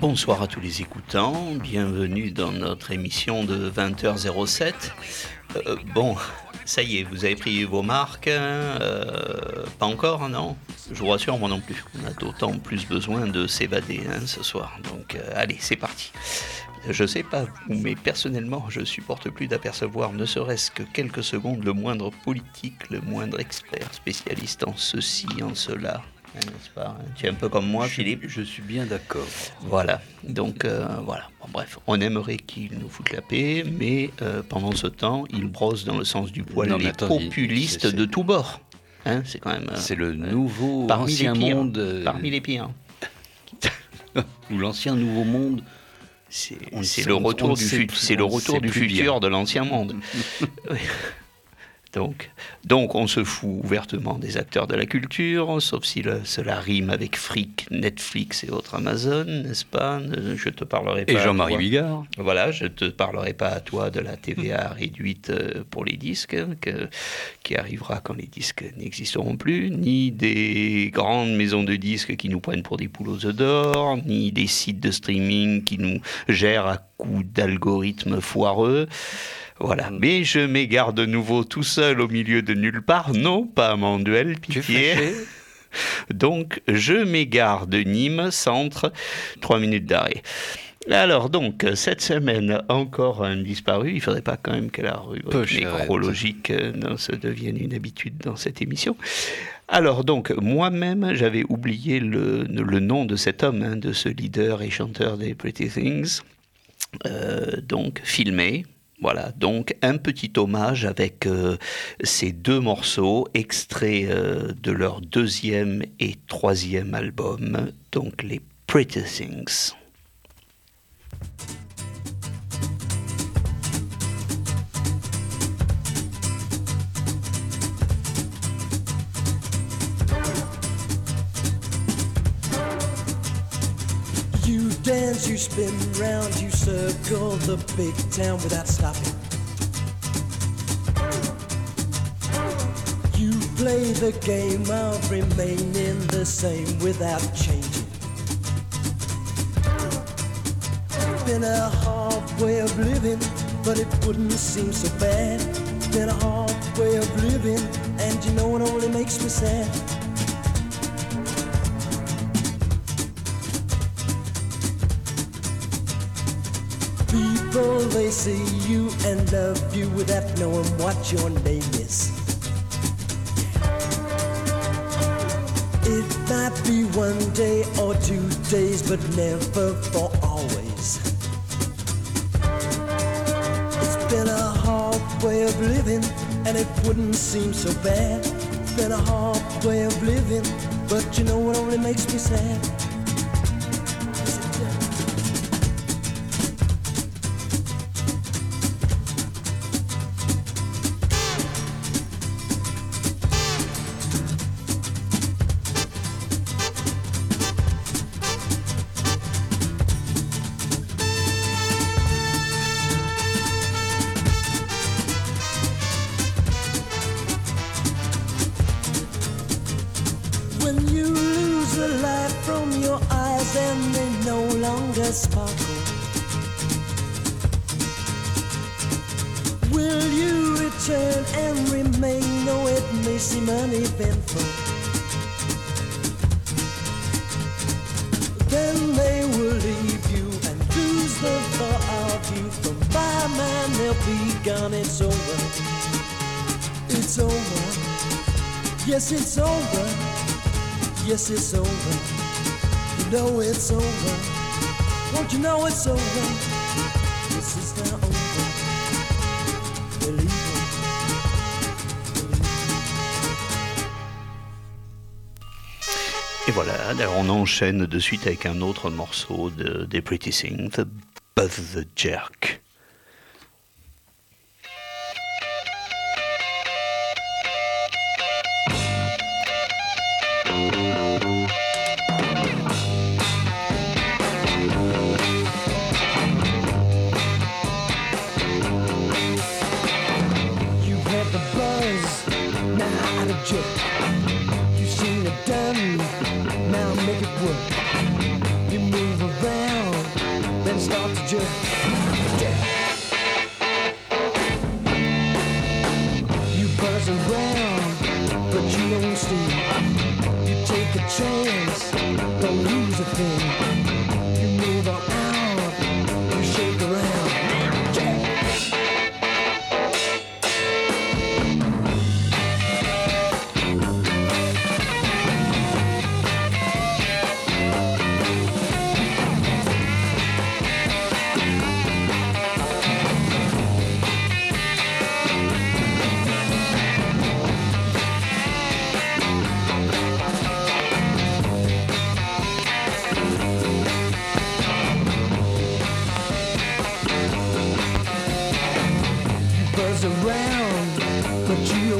Bonsoir à tous les écoutants, bienvenue dans notre émission de 20h07. Euh, bon, ça y est, vous avez pris vos marques hein, euh, Pas encore, non? Je vous rassure, moi non plus. On a d'autant plus besoin de s'évader hein, ce soir. Donc euh, allez, c'est parti. Je sais pas mais personnellement, je supporte plus d'apercevoir, ne serait-ce que quelques secondes, le moindre politique, le moindre expert spécialiste en ceci, en cela, n'est-ce pas Tu es un peu comme moi, Philippe Je suis bien d'accord. Voilà, donc euh, voilà. bref, on aimerait qu'il nous foute la paix, mais euh, pendant ce temps, il brosse dans le sens du poil les populistes de tous bords. Hein, c'est quand même. Euh, c'est le nouveau ancien monde. Parmi les pires. Ou l'ancien nouveau monde c'est le retour du, c'est le retour du futur de l'ancien monde. Donc, donc on se fout ouvertement des acteurs de la culture, sauf si cela rime avec fric, Netflix et autres Amazon, n'est-ce pas? Je te parlerai pas. Et Jean-Marie Bigard. Voilà, je te parlerai pas à toi de la TVA réduite euh, pour les disques, que, qui arrivera quand les disques n'existeront plus, ni des grandes maisons de disques qui nous prennent pour des poules aux œufs d'or, ni des sites de streaming qui nous gèrent à coups d'algorithmes foireux. Voilà. Mais je m'égare de nouveau tout seul au milieu de nulle part. Non, pas mon duel, pitié. Donc, je m'égare de Nîmes, centre, trois minutes d'arrêt. Alors donc, cette semaine, encore un disparu. Il ne faudrait pas quand même que la rue nécrologique euh, se devienne une habitude dans cette émission. Alors donc, moi-même, j'avais oublié le, nom de cet homme, hein, de ce leader et chanteur des Pretty Things. Euh, donc, filmé, voilà, donc un petit hommage avec euh, ces deux morceaux extraits euh, de leur deuxième et troisième album, donc les Pretty Things. You spin round, you circle the big town without stopping. You play the game of remaining the same without changing. Been a hard way of living, but it wouldn't seem so bad. Been a hard way of living, and you know it only makes me sad. People, they see you and love you without knowing what your name is. It might be one day or two days, but never for always. It's been a hard way of living, and it wouldn't seem so bad. It's been a hard way of living, but you know what only makes me sad? may seem uneventful. Then they will leave you and lose the thought of you. From my mind, they'll be gone. It's over. It's over. Yes, it's over. Yes, it's over. You know it's over. Won't you know it's over? Voilà, on enchaîne de suite avec un autre morceau de, des Pretty Things, The Buzz the Jerk.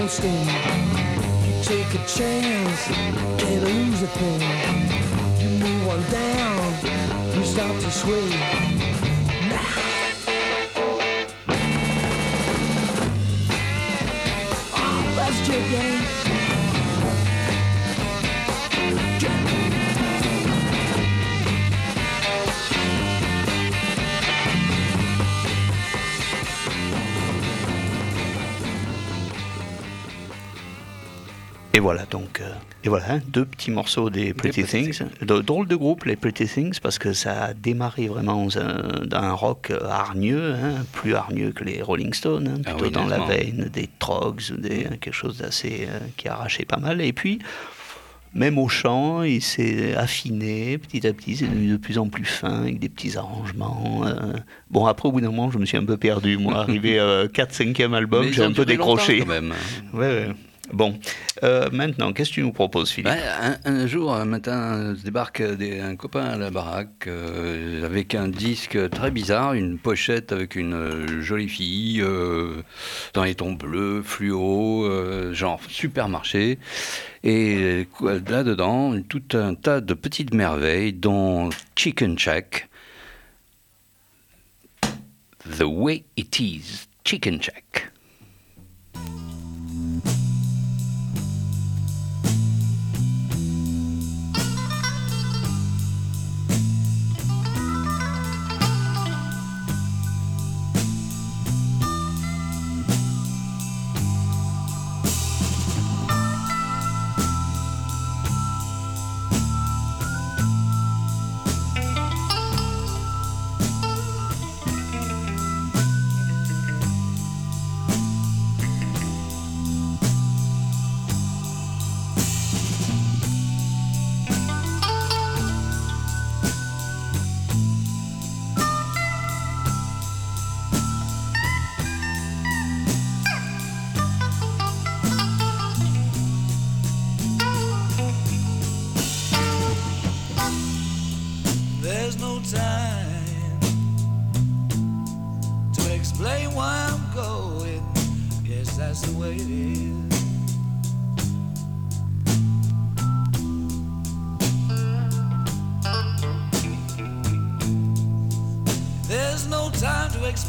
You Take a chance, can't lose a thing. You move on down, you start to sway. Voilà, donc, euh, et voilà, hein, deux petits morceaux des Pretty Things. De, drôle de groupe, les Pretty Things, parce que ça a démarré vraiment d'un rock euh, hargneux, hein, plus hargneux que les Rolling Stones, hein, ah plutôt dans la veine des Trogs, des, quelque chose d'assez euh, qui arrachait pas mal. Et puis, même au chant, il s'est affiné petit à petit, c'est devenu de plus en plus fin, avec des petits arrangements. Bon, après, au bout d'un moment, je me suis un peu perdu. Moi, arrivé à 4-5e album, j'ai un peu décroché. Quand même. Ouais, ouais. Bon, euh, maintenant, qu'est-ce que tu nous proposes, Philippe un, jour, un matin, se débarque un copain à la baraque euh, avec un disque très bizarre, une pochette avec une euh, jolie fille dans les tons bleus, fluo, genre supermarché. Et là-dedans, tout un tas de petites merveilles, dont Chicken Check. The way it is, Chicken Check.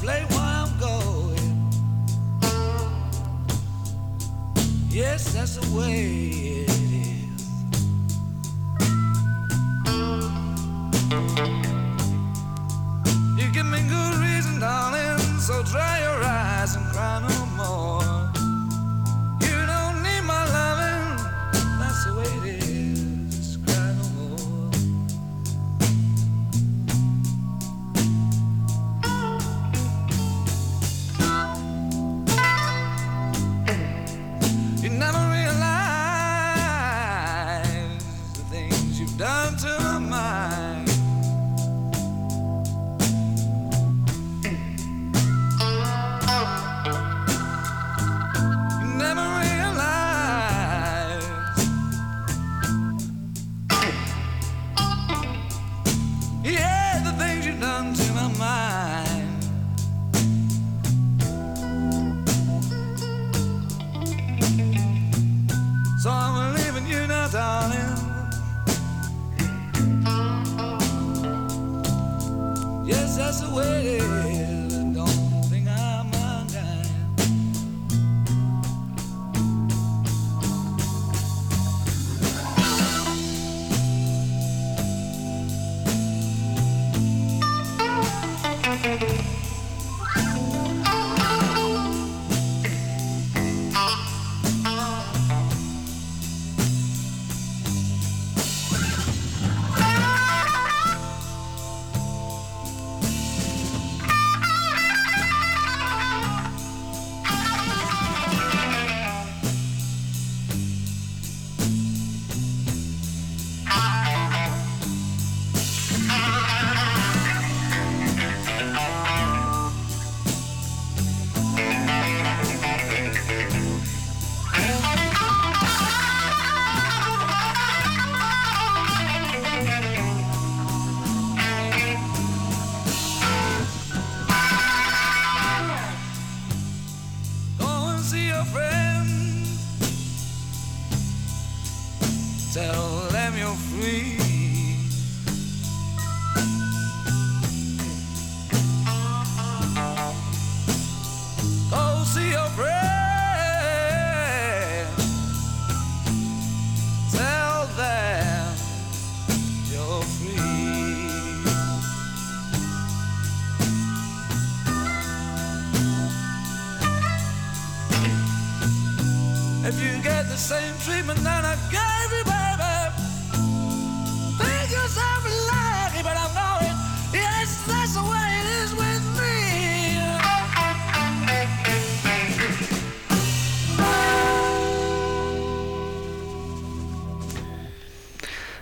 slave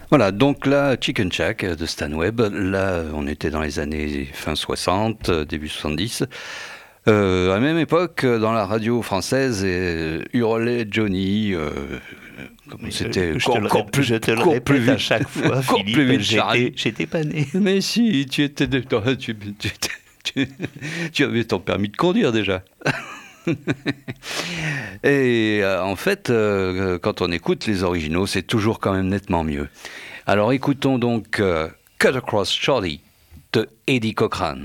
Voilà, donc là, Chicken Shack de Stan Webb, là, on était dans les années fin 60, euh, début 70. Euh, à la même époque, dans la radio française, euh, hurlait Johnny. euh, c'était encore rép- plus, je te le répète plus vite, à chaque fois, plus vite, j'étais- Charlie. pas né. Mais si, tu étais de- tu, tu- tu- tu avais ton permis de conduire déjà. Et euh, en fait, euh, quand on écoute les originaux, c'est toujours quand même nettement mieux. Alors écoutons donc euh, Cut Across Shorty de Eddie Cochran.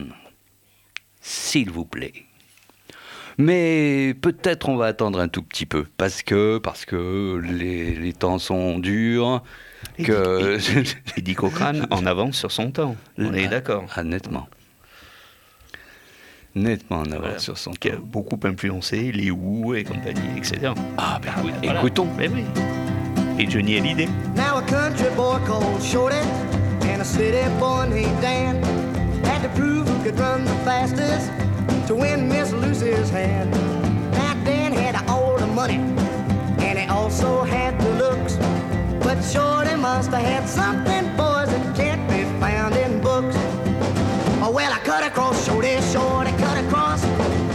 S'il vous plaît. Mais peut-être on va attendre un tout petit peu parce que parce que les, les temps sont durs. Que Eddie, Cochrane en avance sur son temps. On est Ah, d'accord. Ah, nettement. Nettement en avance Voilà. sur son Qui a temps. beaucoup influencé les Who et compagnie, etc. Ah, ben oui, Voilà. écoutons. Mais oui. Et Johnny Hallyday. Now a country boy called Shorty and a city boy named Dan had to prove who could run the fastest to win Miss Lucy's hand. Now Dan had all the money and he also had the looks, but Shorty must have had something, boys, that can't be found in books. Oh well, I cut across, Shorty, Shorty, cut across.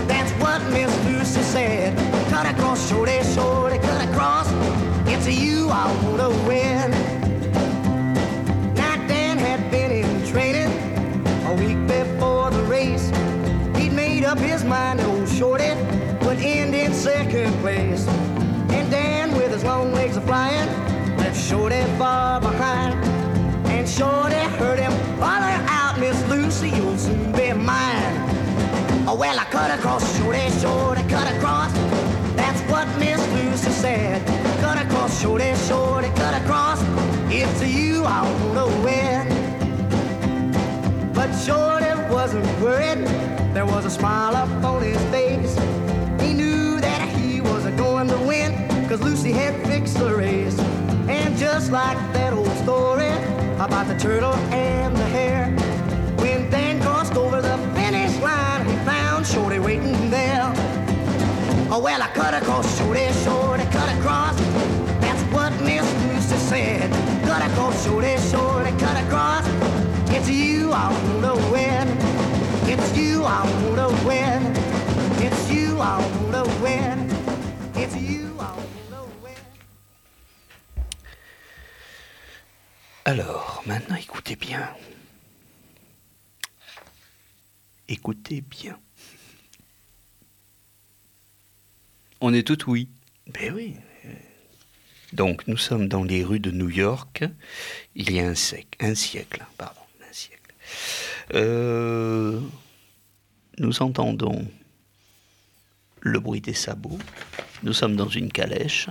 That's what Miss Lucy said. Cut across, Shorty, Shorty, cut across. It's you I wanna win. Shorty would end in second place. And Dan, with his long legs a flying, left Shorty far behind. And Shorty heard him holler out, Miss Lucy, you'll soon be mine. Oh, well, I cut across, Shorty, Shorty, cut across. That's what Miss Lucy said. Cut across, Shorty, Shorty, cut across. It's you I wanna win. But Shorty wasn't worried. There was a smile up on his face. He knew that he was going to win, cause Lucy had fixed the race. And just like that old story about the turtle and the hare, when Dan crossed over the finish line, he found Shorty waiting there. Oh, well, I cut across, Shorty, Shorty, cut across. That's what Miss Lucy said. Cut across, Shorty, Shorty, cut across. It's you I Alors, maintenant, écoutez bien. Écoutez bien. On est tout oui. Ben oui. Donc, nous sommes dans les rues de New York, il y a un, sec, un siècle. Pardon, un siècle. Euh, nous entendons le bruit des sabots. Nous sommes dans une calèche.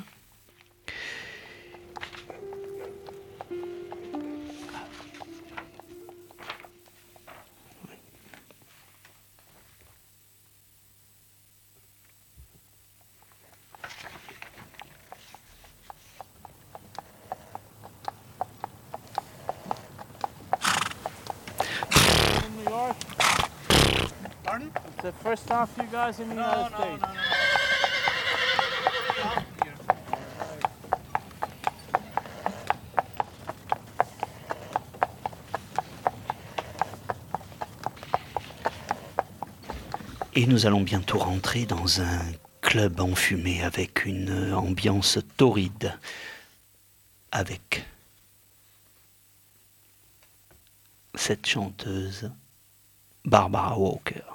First time for you guys in the United States. Et nous allons bientôt rentrer dans un club enfumé avec une ambiance torride. Avec cette chanteuse, Barbara Walker.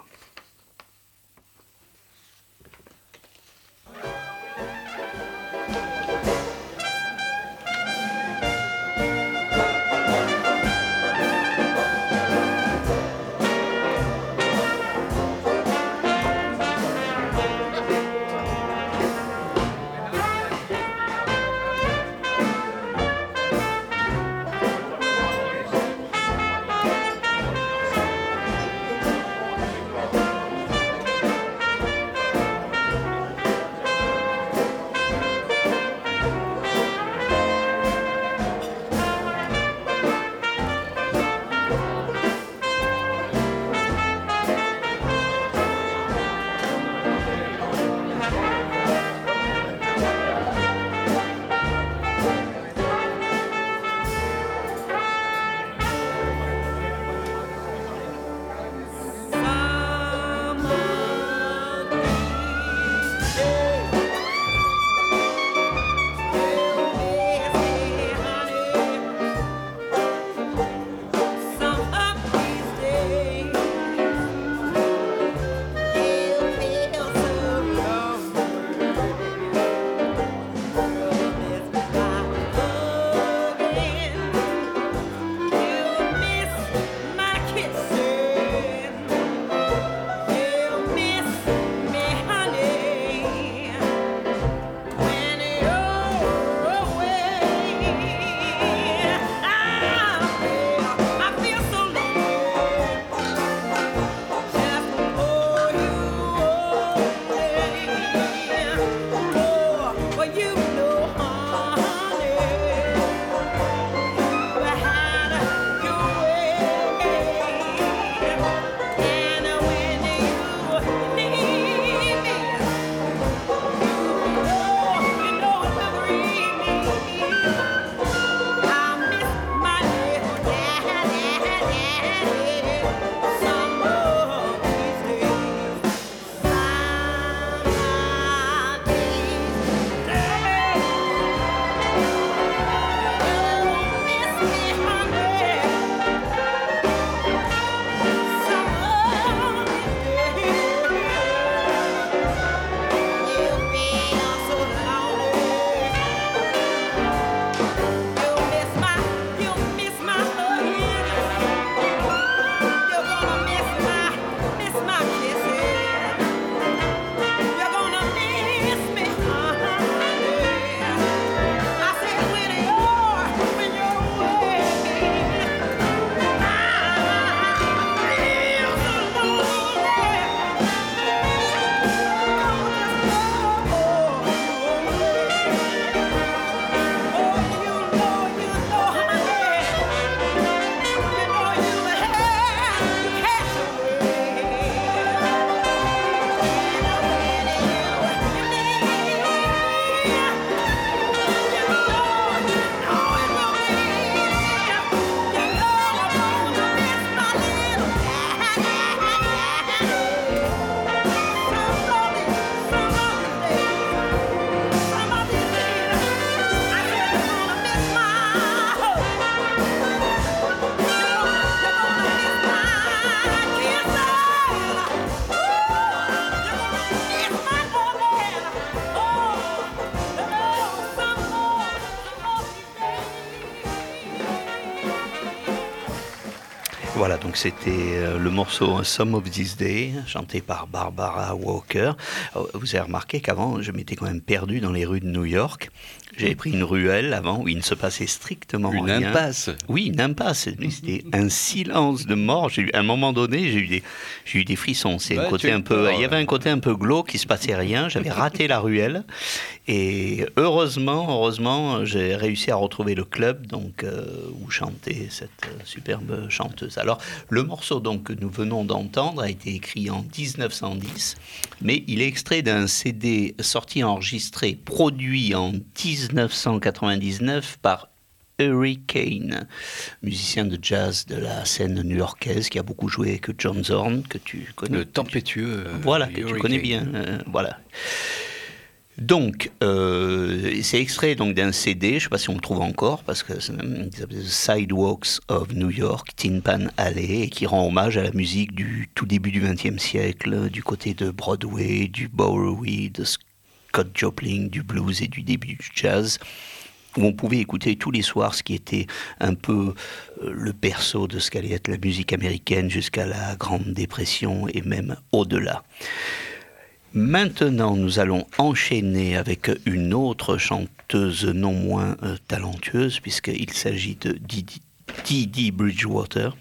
Donc c'était euh, le morceau Some of This Day, chanté par Barbara Walker. Euh, Vous avez remarqué qu'avant, je m'étais quand même perdu dans les rues de New York. J'avais pris une ruelle avant où il ne se passait strictement Une rien. impasse. Oui, une impasse. C'était un silence de mort. J'ai eu, à un moment donné, j'ai eu des, j'ai eu des frissons. C'est un Ouais, côté un peu, il y avait un côté un peu glauque, il se passait rien. J'avais raté la ruelle. Et heureusement, heureusement, j'ai réussi à retrouver le club donc euh, où chantait cette euh, superbe chanteuse. Alors, le morceau donc que nous venons d'entendre a été écrit en 1910, mais il est extrait d'un CD sorti enregistré, produit en 1999 par Hurricane, musicien de jazz de la scène new-yorkaise qui a beaucoup joué avec John Zorn, que tu connais. Le tempétueux. euh, Voilà, que tu Hurricane. connais bien. euh, voilà. Donc, euh, c'est extrait donc d'un CD, je ne sais pas si on le trouve encore, parce que c'est Sidewalks of New York, Tin Pan Alley, et qui rend hommage à la musique du tout début du XXe siècle, du côté de Broadway, du Bowery, de Scott Joplin, du blues et du début du jazz où on pouvait écouter tous les soirs ce qui était un peu euh, le berceau de ce qu'allait être la musique américaine jusqu'à la Grande Dépression et même au-delà. Maintenant, nous allons enchaîner avec une autre chanteuse non moins euh, talentueuse, puisqu'il s'agit de Didi, Bridgewater,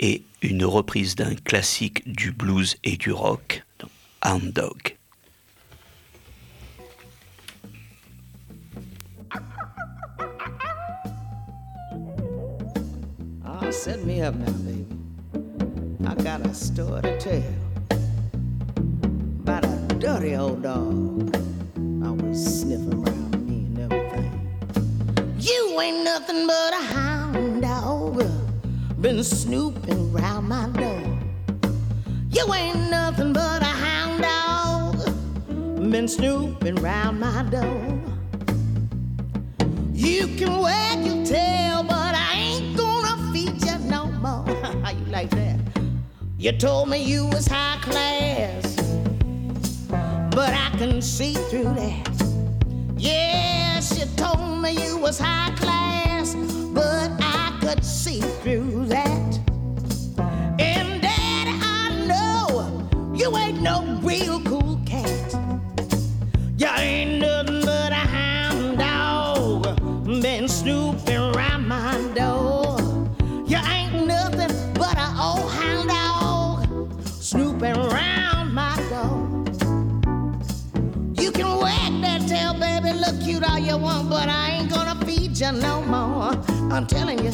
et une reprise d'un classique du blues et du rock, Hound Dog. Oh, set me up now. I got a story to tell about a dirty old dog. Always sniffing around me and everything. You ain't nothing but a hound dog. Been snooping around my door. You ain't nothing but a hound dog. Been snooping around my door. You can wag your tail, but I ain't gonna feed you no more. How you like that? You told me you was high class, but I can see through that. Yes, you told me you was high class, but I could see through that. And Daddy, I know you ain't no real cool cat. You ain't nothing but a hound dog. Been snooping but I ain't gonna feed you no more. I'm telling you,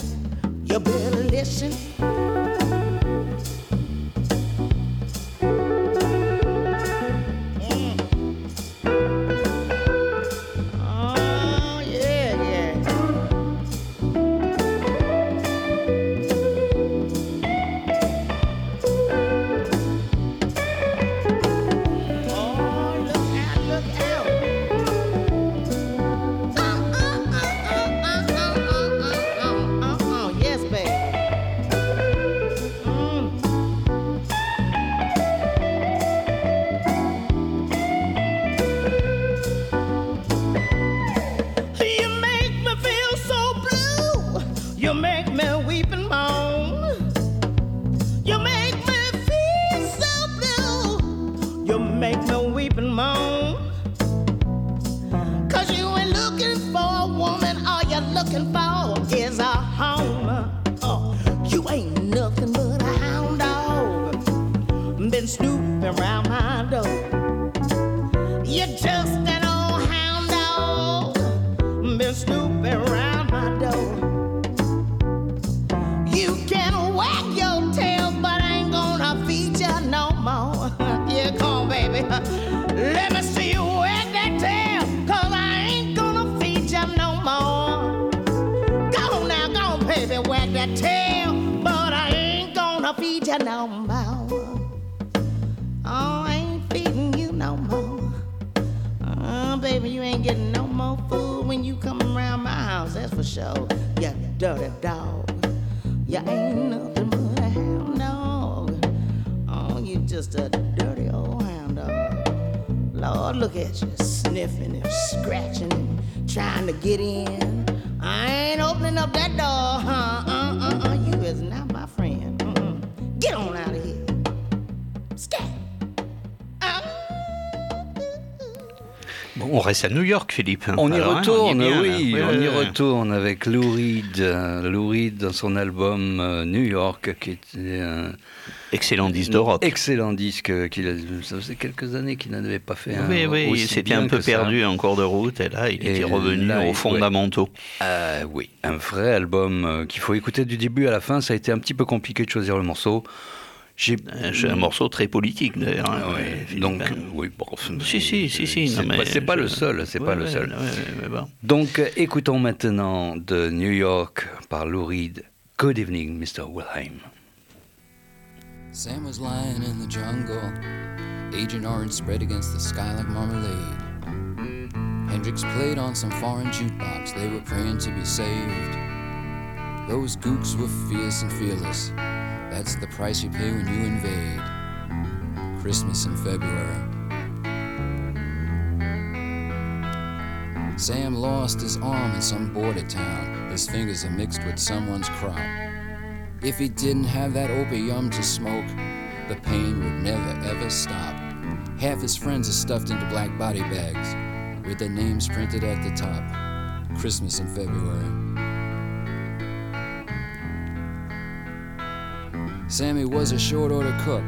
you better listen. Nothing but. Oh, you just a dirty old hound dog. Lord, look at you, sniffing and scratching and trying to get in. I ain't opening up that door, huh? Uh. On reste à New York, Philippe. On y hein, retourne, y oui, on y retourne avec Lou Reed. euh, Lou Reed dans son album euh, New York, qui était un Excellent disque de rock. excellent disque. Qu'il a, ça faisait quelques années qu'il n'avait pas fait un Oui, oui, aussi c'était bien un peu que ça. perdu en cours de route, et là, il Et était revenu là, aux fondamentaux. Euh, oui, un vrai album euh, qu'il faut écouter du début à la fin. Ça a été un petit peu compliqué de choisir le morceau. J'ai Euh, C'est un morceau très politique, d'ailleurs. hein, Ah ouais, donc hein. oui, bon, Si, si, si, si. C'est pas, c'est pas je- le seul, c'est Ouais, pas le ouais, seul. ouais, ouais, mais bon. Donc, écoutons maintenant de New York par Lou Reed. Good evening, Mr. Wilhelm. Sam was lying in the jungle, Agent Orange spread against the sky like marmalade. Hendrix played on some foreign jukebox, they were praying to be saved. Those gooks were fierce and fearless, that's the price you pay when you invade. Christmas in February. Sam lost his arm in some border town, his fingers are mixed with someone's crop. If he didn't have that opium to smoke, the pain would never ever stop. Half his friends are stuffed into black body bags with their names printed at the top. Christmas in February. Sammy was a short order cook.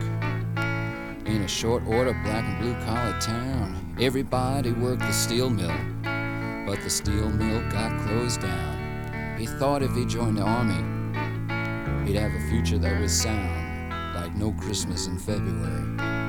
In a short order black and blue collar town, everybody worked the steel mill. But the steel mill got closed down. He thought if he joined the army, he'd have a future that was sound, like no Christmas in February.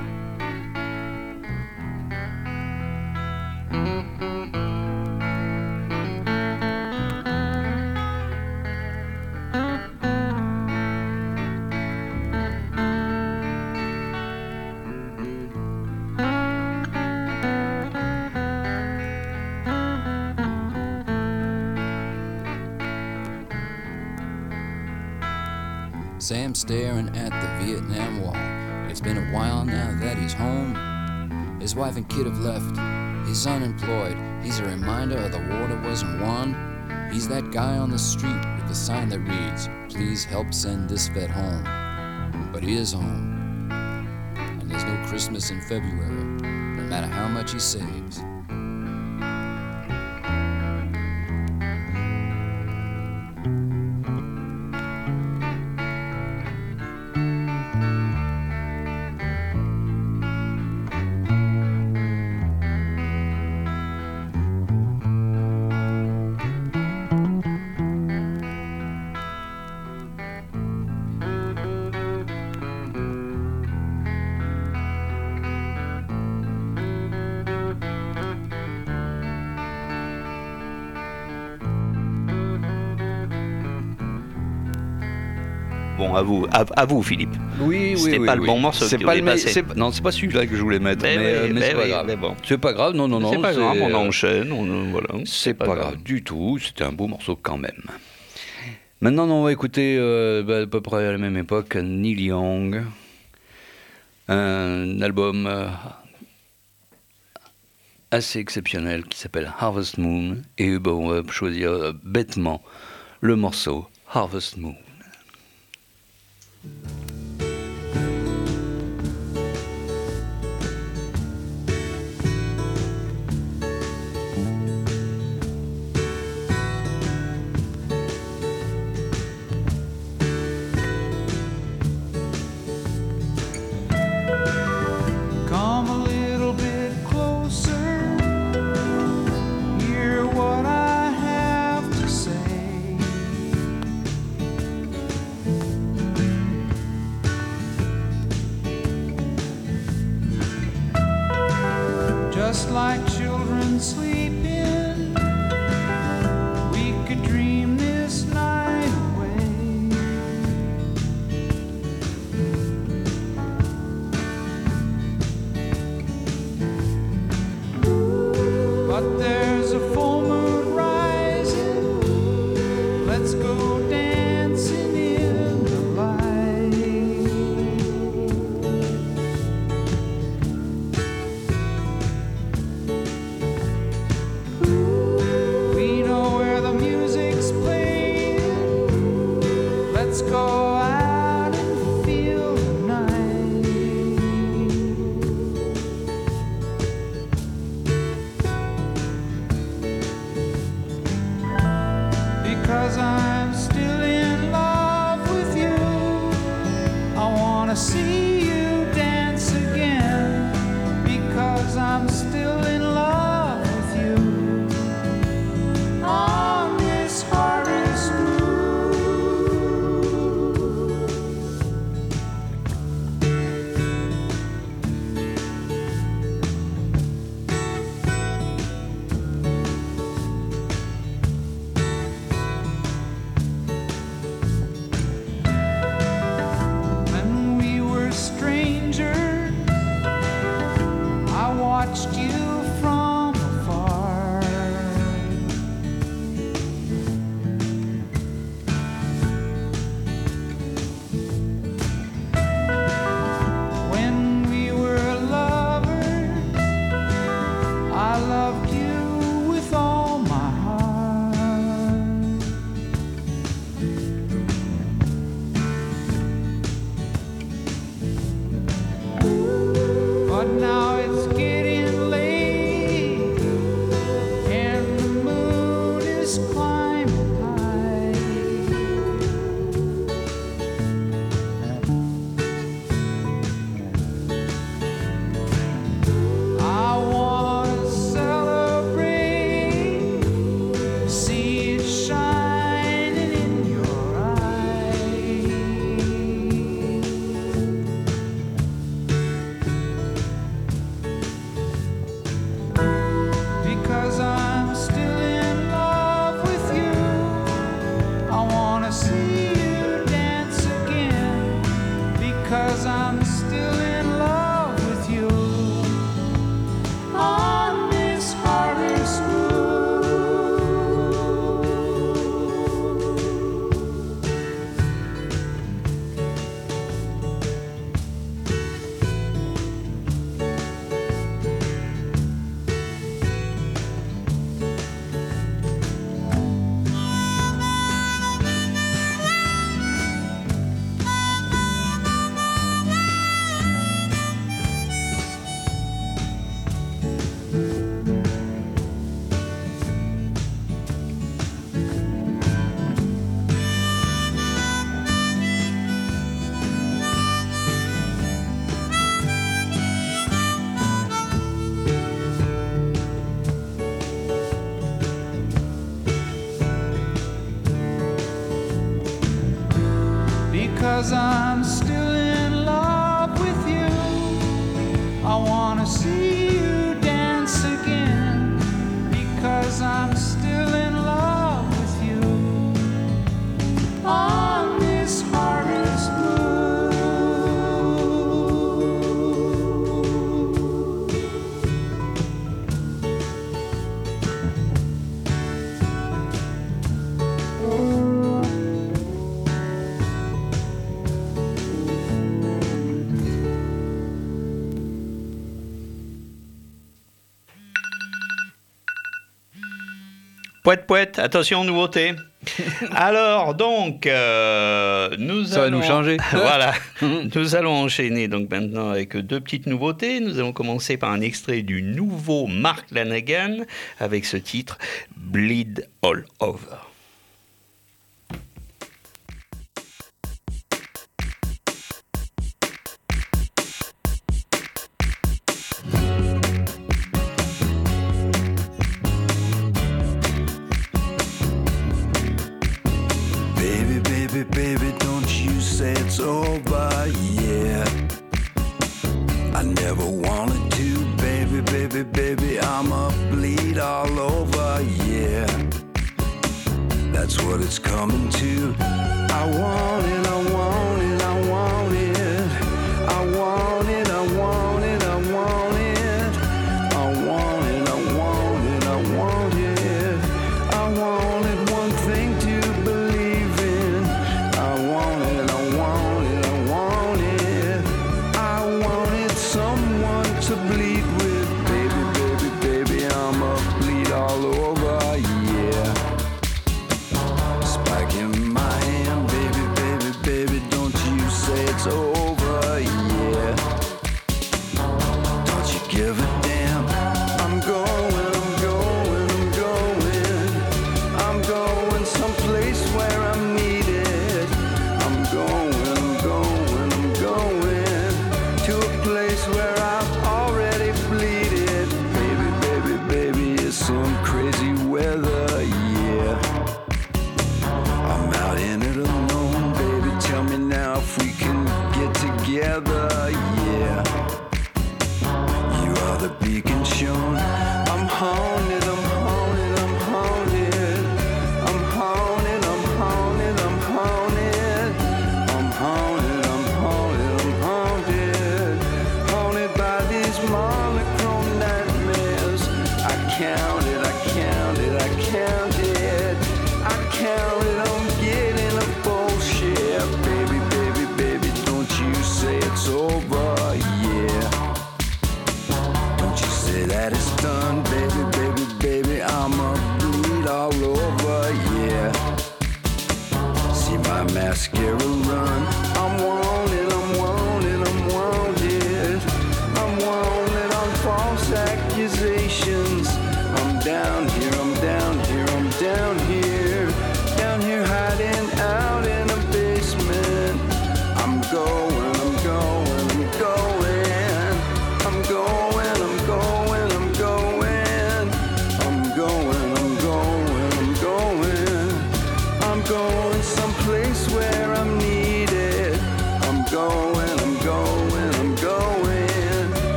Sam staring at the Vietnam Wall. It's been a while now that he's home. His wife and kid have left. He's unemployed. He's a reminder of the war that wasn't won. He's that guy on the street with the sign that reads, Please help send this vet home. But he is home. And there's no Christmas in February, no matter how much he saves. Bon, à vous, à, à vous Philippe. Oui, oui, C'était oui, pas le bon morceau C'est pas le me- Non, c'est pas celui-là que je voulais mettre, Ben mais, euh, mais ben c'est pas grave. bon. C'est pas grave, non, non, non. C'est pas grave, on enchaîne, on, voilà. C'est pas, grave du tout, c'était un beau morceau quand même. Maintenant, on va écouter euh, bah, à peu près à la même époque Neil Young, un album euh, assez exceptionnel qui s'appelle Harvest Moon, et bah, on va choisir euh, bêtement le morceau Harvest Moon. Pouette, pouette, attention, nouveauté. Alors, donc, euh, nous Ça allons... va nous changer. voilà. Hum. nous allons enchaîner donc maintenant avec deux petites nouveautés. Nous allons commencer par un extrait du nouveau Mark Lanagan avec ce titre Bleed All Over.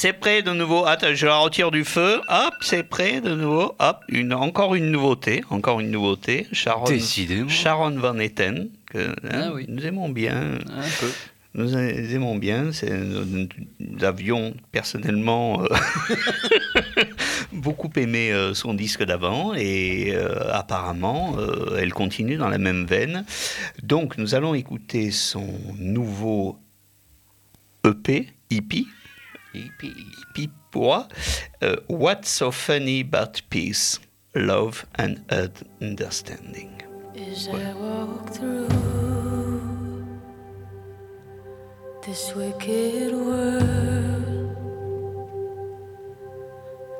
C'est prêt de nouveau. Attends, je la retire du feu. Hop, c'est prêt de nouveau. Hop, une, encore une nouveauté. Encore une nouveauté. Sharon, Décidément. Sharon Van Etten, que hein, Ah oui. nous aimons bien. Un peu. Nous aimons bien. C'est- Nous, nous avions personnellement euh, beaucoup aimé euh, son disque d'avant et euh, apparemment elle continue dans la même veine. Donc nous allons écouter son nouveau EP, EP, EP, EP pour moi, euh, What's so funny about peace, love and understanding. As I walk through this wicked world,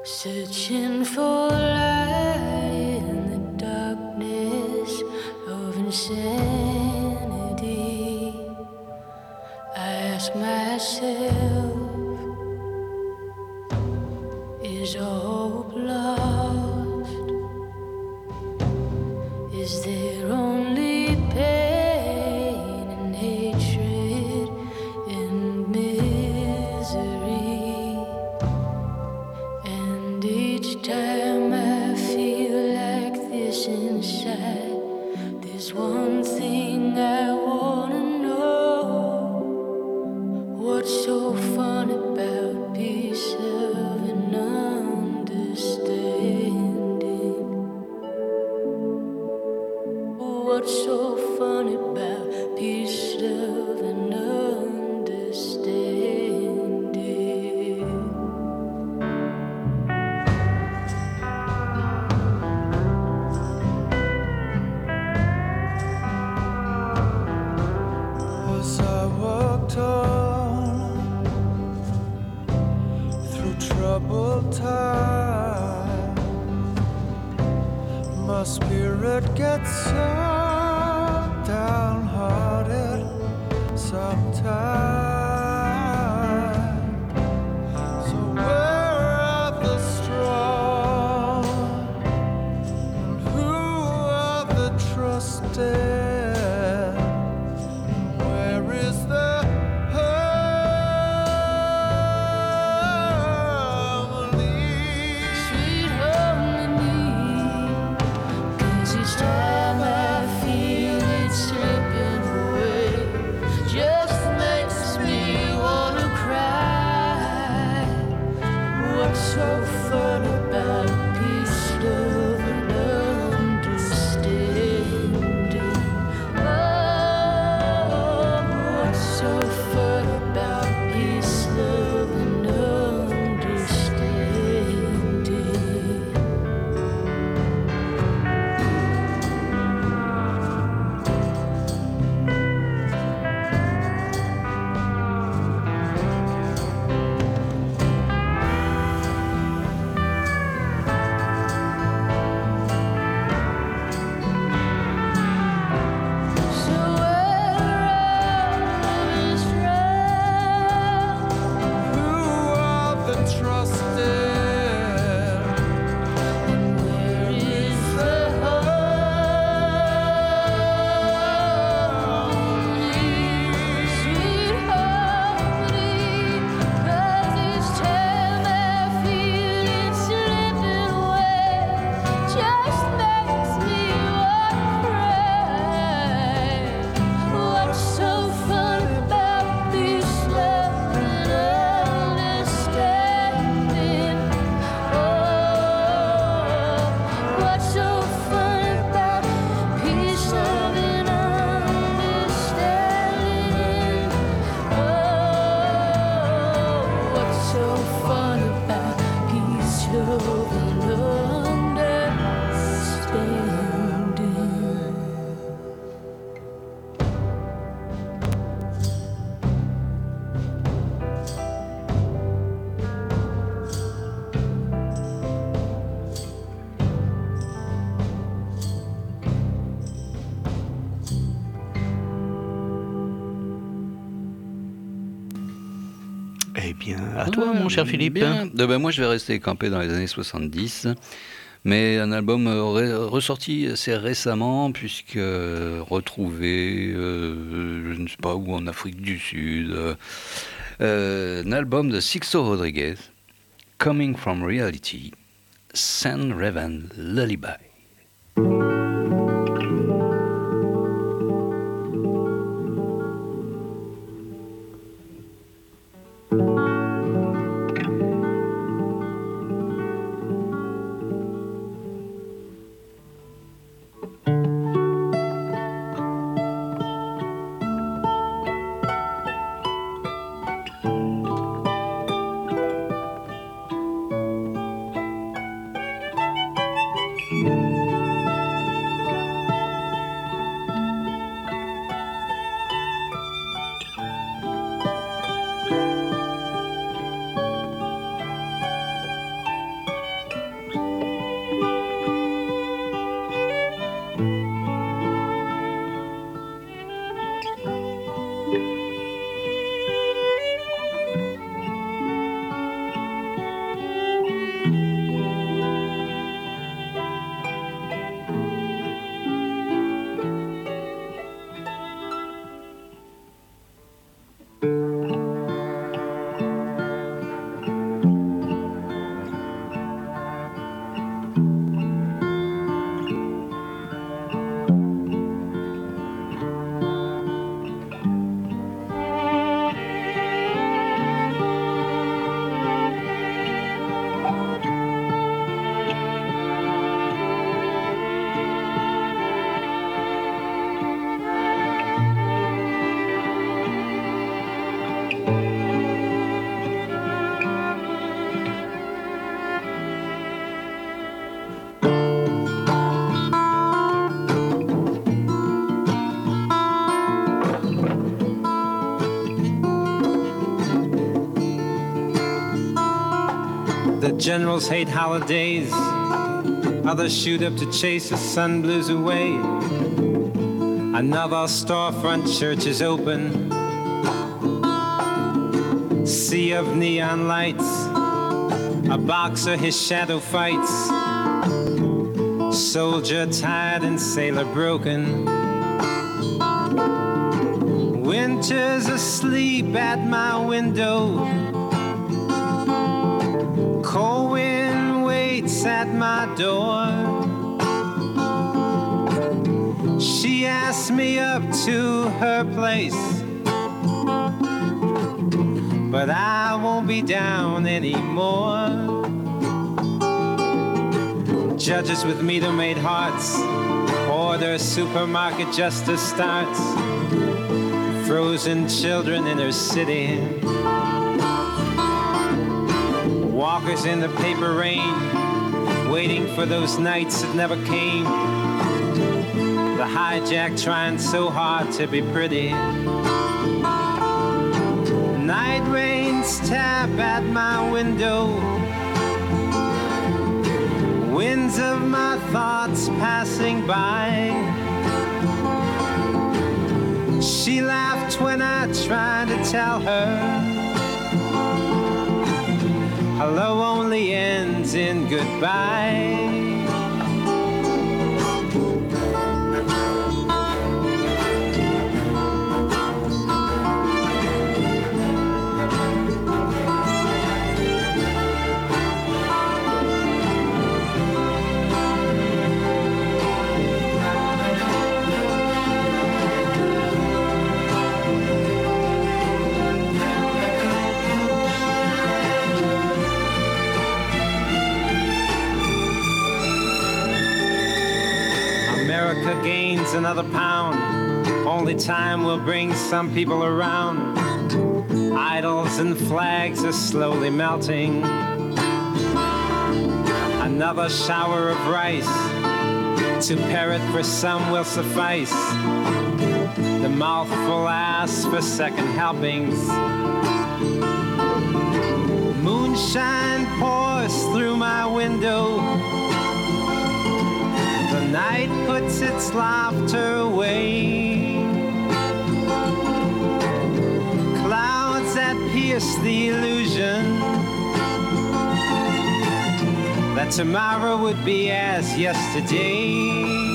searching for light in the darkness of insanity, I ask myself, is hope lost? Is there only Bien. Ben, moi, je vais rester campé dans les années 70. Mais un album euh, ressorti assez récemment, puisque euh, retrouvé, euh, je ne sais pas où, en Afrique du Sud. un album de Sixto Rodriguez, Coming from Reality, San Raven Lullaby. Generals hate holidays. Others shoot up to chase the sun blues away. Another storefront church is open. Sea of neon lights. A boxer, his shadow fights. Soldier tired and sailor broken. Winter's asleep at my window. Door. She asked me up to her place. But I won't be down anymore. Judges with meter made hearts. Order supermarket justice starts. Frozen children in her city. Walkers in the paper rain, waiting for those nights that never came. The hijack trying so hard to be pretty. Night rains tap at my window. Winds of my thoughts passing by. She laughed when I tried to tell her. Hello only ends in goodbye. Another pound. Only time will bring some people around. Idols and flags are slowly melting. Another shower of rice to parrot for some will suffice. The mouthful asks for second helpings. Moonshine pours through my window. Night puts its laughter away. Clouds that pierce the illusion that tomorrow would be as yesterday.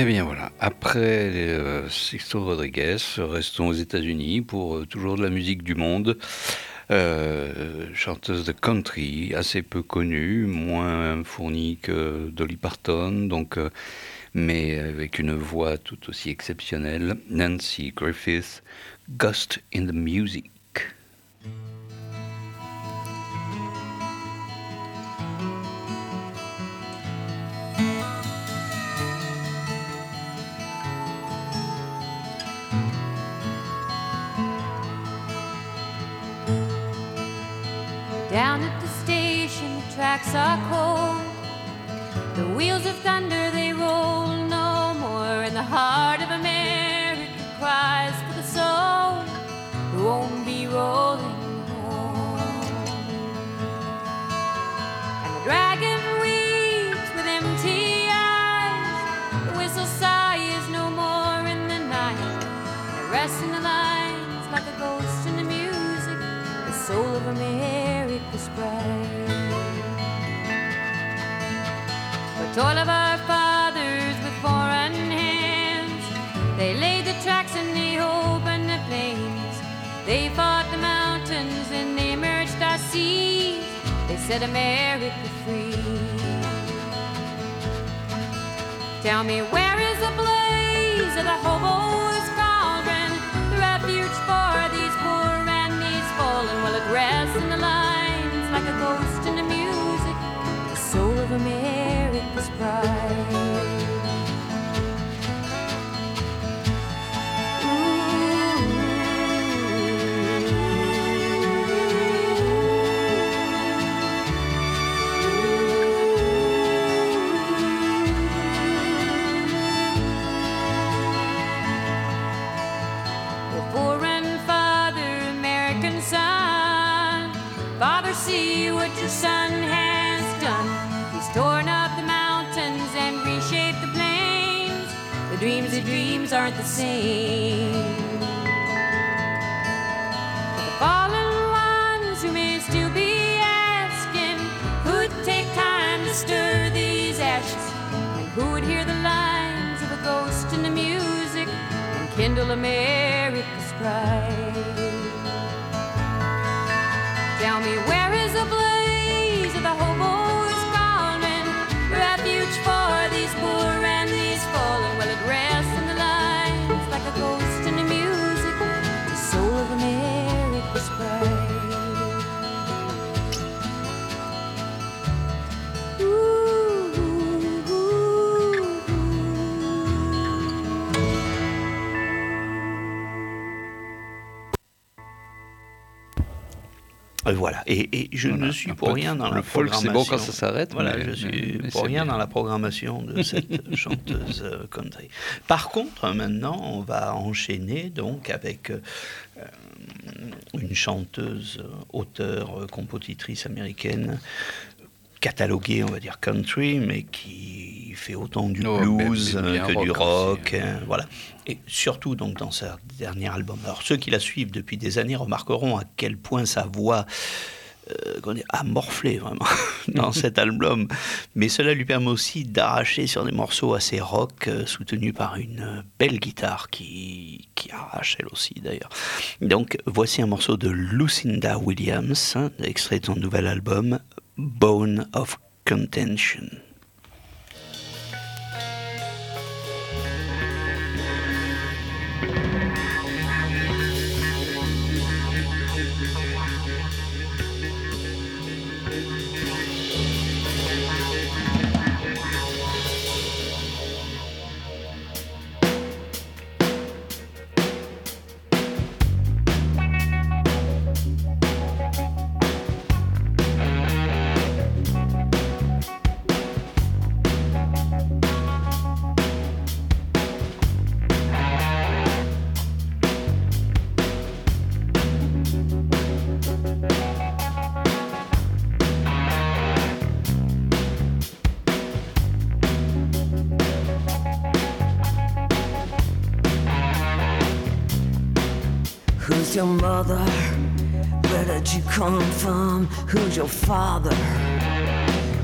Eh bien voilà, après euh, Sixto Rodriguez, restons aux États-Unis pour euh, toujours de la musique du monde. Euh, chanteuse de country, assez peu connue, moins fournie que Dolly Parton, donc, mais avec une voix tout aussi exceptionnelle, Nancy Griffith, Ghost in the Music. Tracks are cold. The wheels of thunder, they roll no more. And the heart of America Toil of our fathers with foreign hands. They laid the tracks and they opened the plains. They fought the mountains and they merged our seas. They set America free. Tell me where is the blaze of the hobo's dreams aren't the same. For the fallen ones who may still be asking who'd take time to stir these ashes and who would hear the lines of a ghost in the music and kindle America's Voilà, et, et je Voilà, ne suis pour rien dans le la folk, c'est programmation. bon quand ça s'arrête, Voilà, mais- je suis mais- pour rien bien. dans la programmation de cette chanteuse euh, country. Par contre, maintenant, on va enchaîner donc avec euh, une chanteuse, euh, auteure, euh, compositrice américaine cataloguée, on va dire country, mais qui fait autant du Oh, blues euh, bien que du rock aussi, hein. euh, voilà. Surtout donc dans sa dernier album. Alors ceux qui la suivent depuis des années remarqueront à quel point sa voix euh, a morflé vraiment dans cet album. Mais cela lui permet aussi d'arracher sur des morceaux assez rock, euh, soutenus par une euh, belle guitare qui, qui arrache elle aussi d'ailleurs. Donc voici un morceau de Lucinda Williams, hein, extrait de son nouvel album Bone of Contention. Your mother? Where did you come from? Who's your father?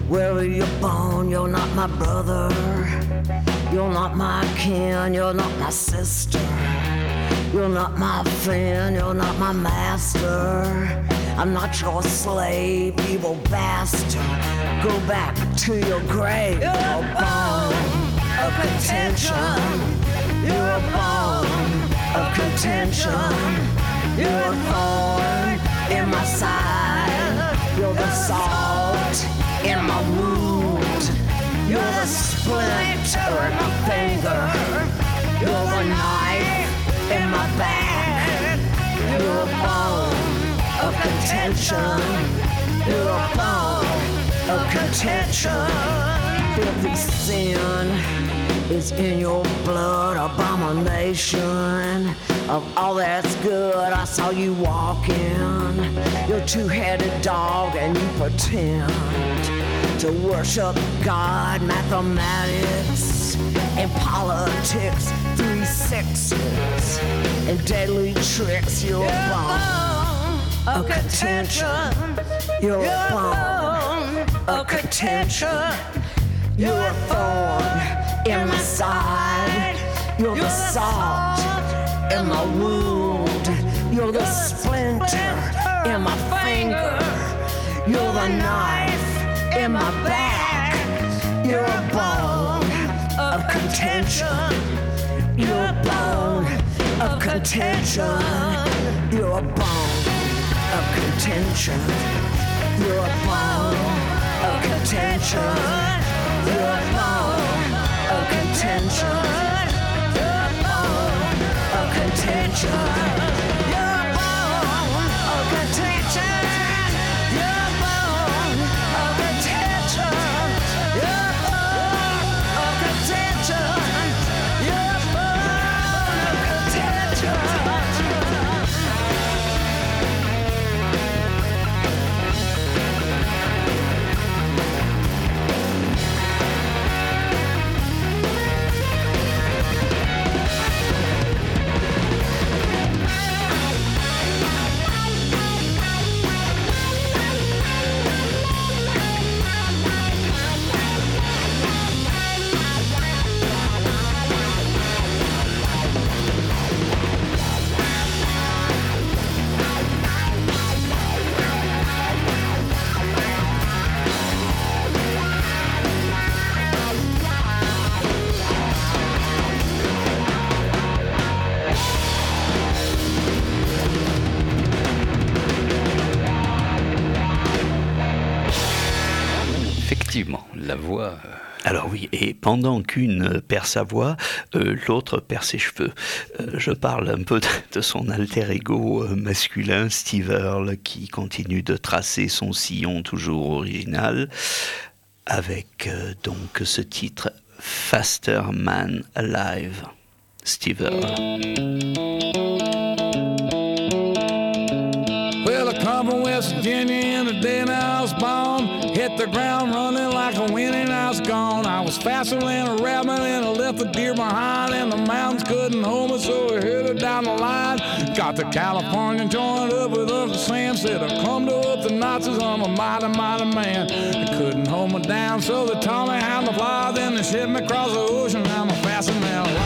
Where were you born? You're not my brother. You're not my kin. You're not my sister. You're not my friend. You're not my master. I'm not your slave, evil bastard. Go back to your grave. You're a bone of contention. You're a bone of contention. You're a thorn in my side. You're the salt in my wound. You're the splinter in my finger. You're the knife in my back. You're a bone of contention. You're a bone of contention. Filthy sin is in your blood, abomination of all that's good. I saw you walking, your two-headed dog, and you pretend to worship God, mathematics, and politics, three sixes, and deadly tricks. You're a bone of contention. You're a bone of contention. You're a thorn in my side. You're the salt in my wound. You're the splinter in my finger. You're the knife in my back. You're a bone of contention. You're a bone of contention. You're a bone of contention. You're a bone of contention. Yeah. pendant qu'une perd sa voix, euh, l'autre perd ses cheveux. Euh, je parle un peu de, de son alter ego euh, masculin, Steve Earle, qui continue de tracer son sillon toujours original, avec donc ce titre Faster Man Alive, Steve Earle. was faster than a rabbit and I left the deer behind. And the mountains couldn't hold me, so I headed down the line. Got the California joined up with Uncle Sam. Said I come to up the Nazis, I'm a mighty, mighty man. They couldn't hold me down, so they taught me how to fly. Then they shipped me across the ocean. I'm a faster than a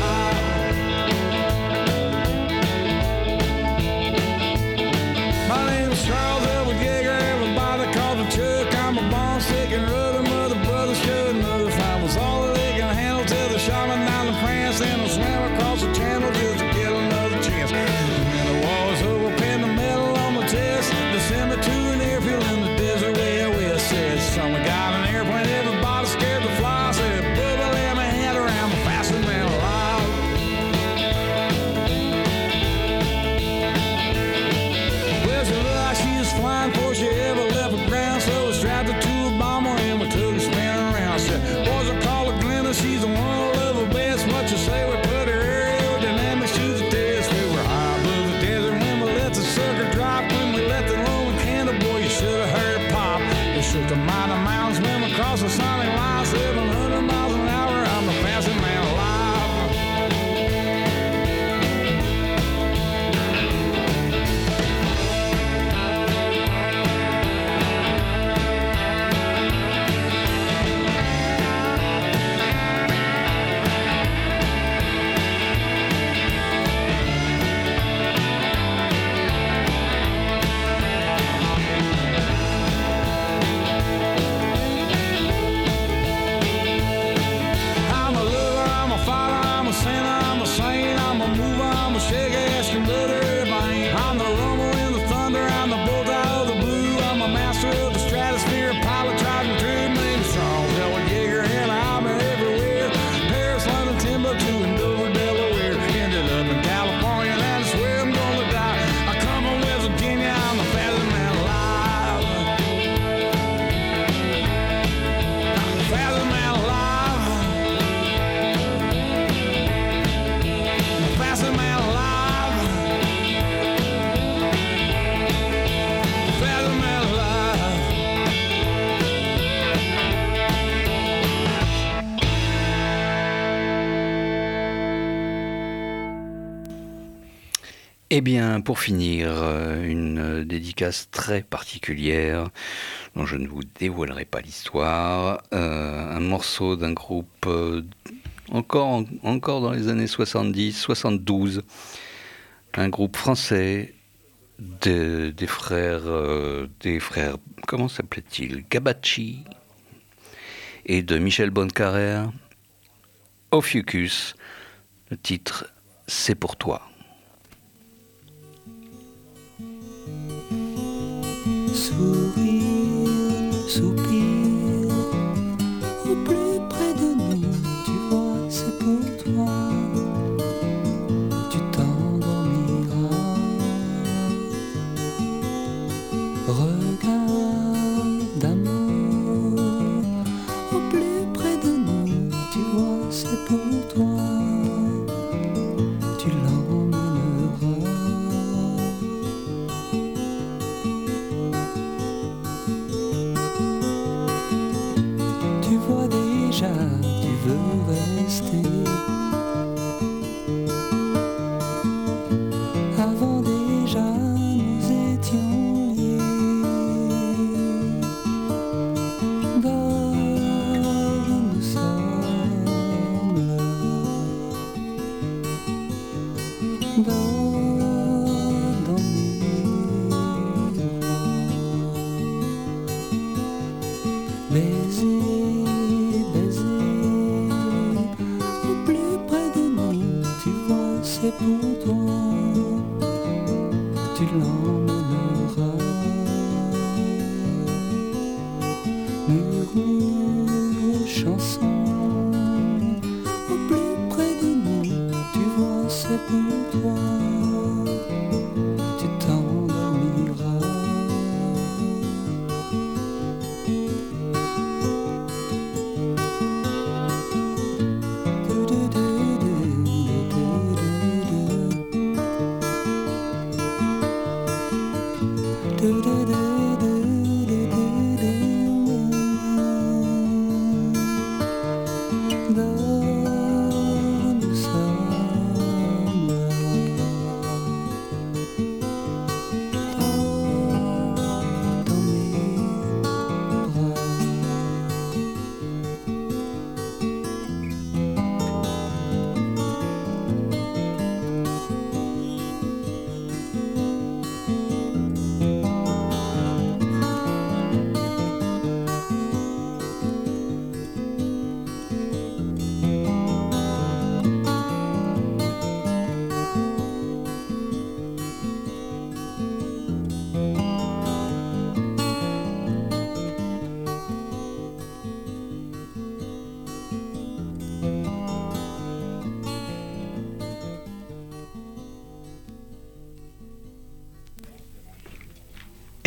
Eh bien, pour finir, euh, une dédicace très particulière, dont je ne vous dévoilerai pas l'histoire, euh, un morceau d'un groupe euh, encore, encore dans les années 70, 72, un groupe français des frères, des frères, comment s'appelait-il? Gabachi et de Michel Bonnecarrère, Ophiuchus, le titre C'est pour toi. to. murmure chanson.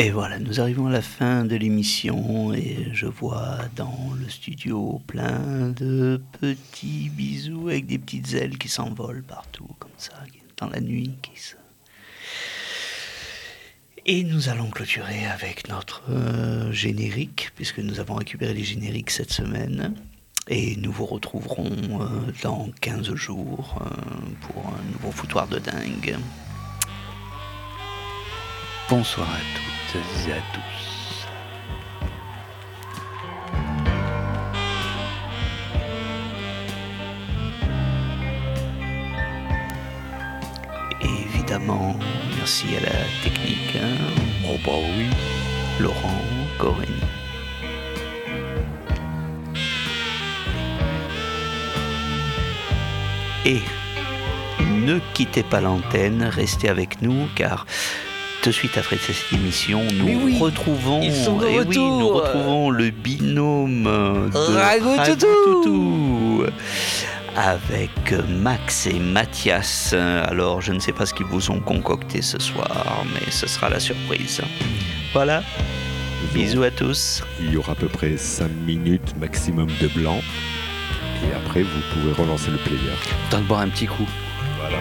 Et voilà, nous arrivons à la fin de l'émission et je vois dans le studio plein de petits bisous avec des petites ailes qui s'envolent partout comme ça, dans la nuit. Qui. Et nous allons clôturer avec notre euh, générique, puisque nous avons récupéré les génériques cette semaine. Et nous vous retrouverons euh, dans 15 jours euh, pour un nouveau foutoir de dingue. Bonsoir à toutes et à tous. Évidemment, merci à la technique. hein. Oh bah oui. Laurent Corény. Et ne quittez pas l'antenne, restez avec nous car de suite après cette émission, nous oui, retrouvons, ils sont de eh oui, nous retrouvons le binôme de Ragoutoutou. Ragoutoutou avec Max et Mathias. Alors, je ne sais pas ce qu'ils vous ont concocté ce soir, mais ce sera la surprise. Voilà. Bisous à tous. Il y aura à peu près 5 minutes maximum de blanc. Et après, vous pouvez relancer le player. Temps de boire un petit coup. Voilà.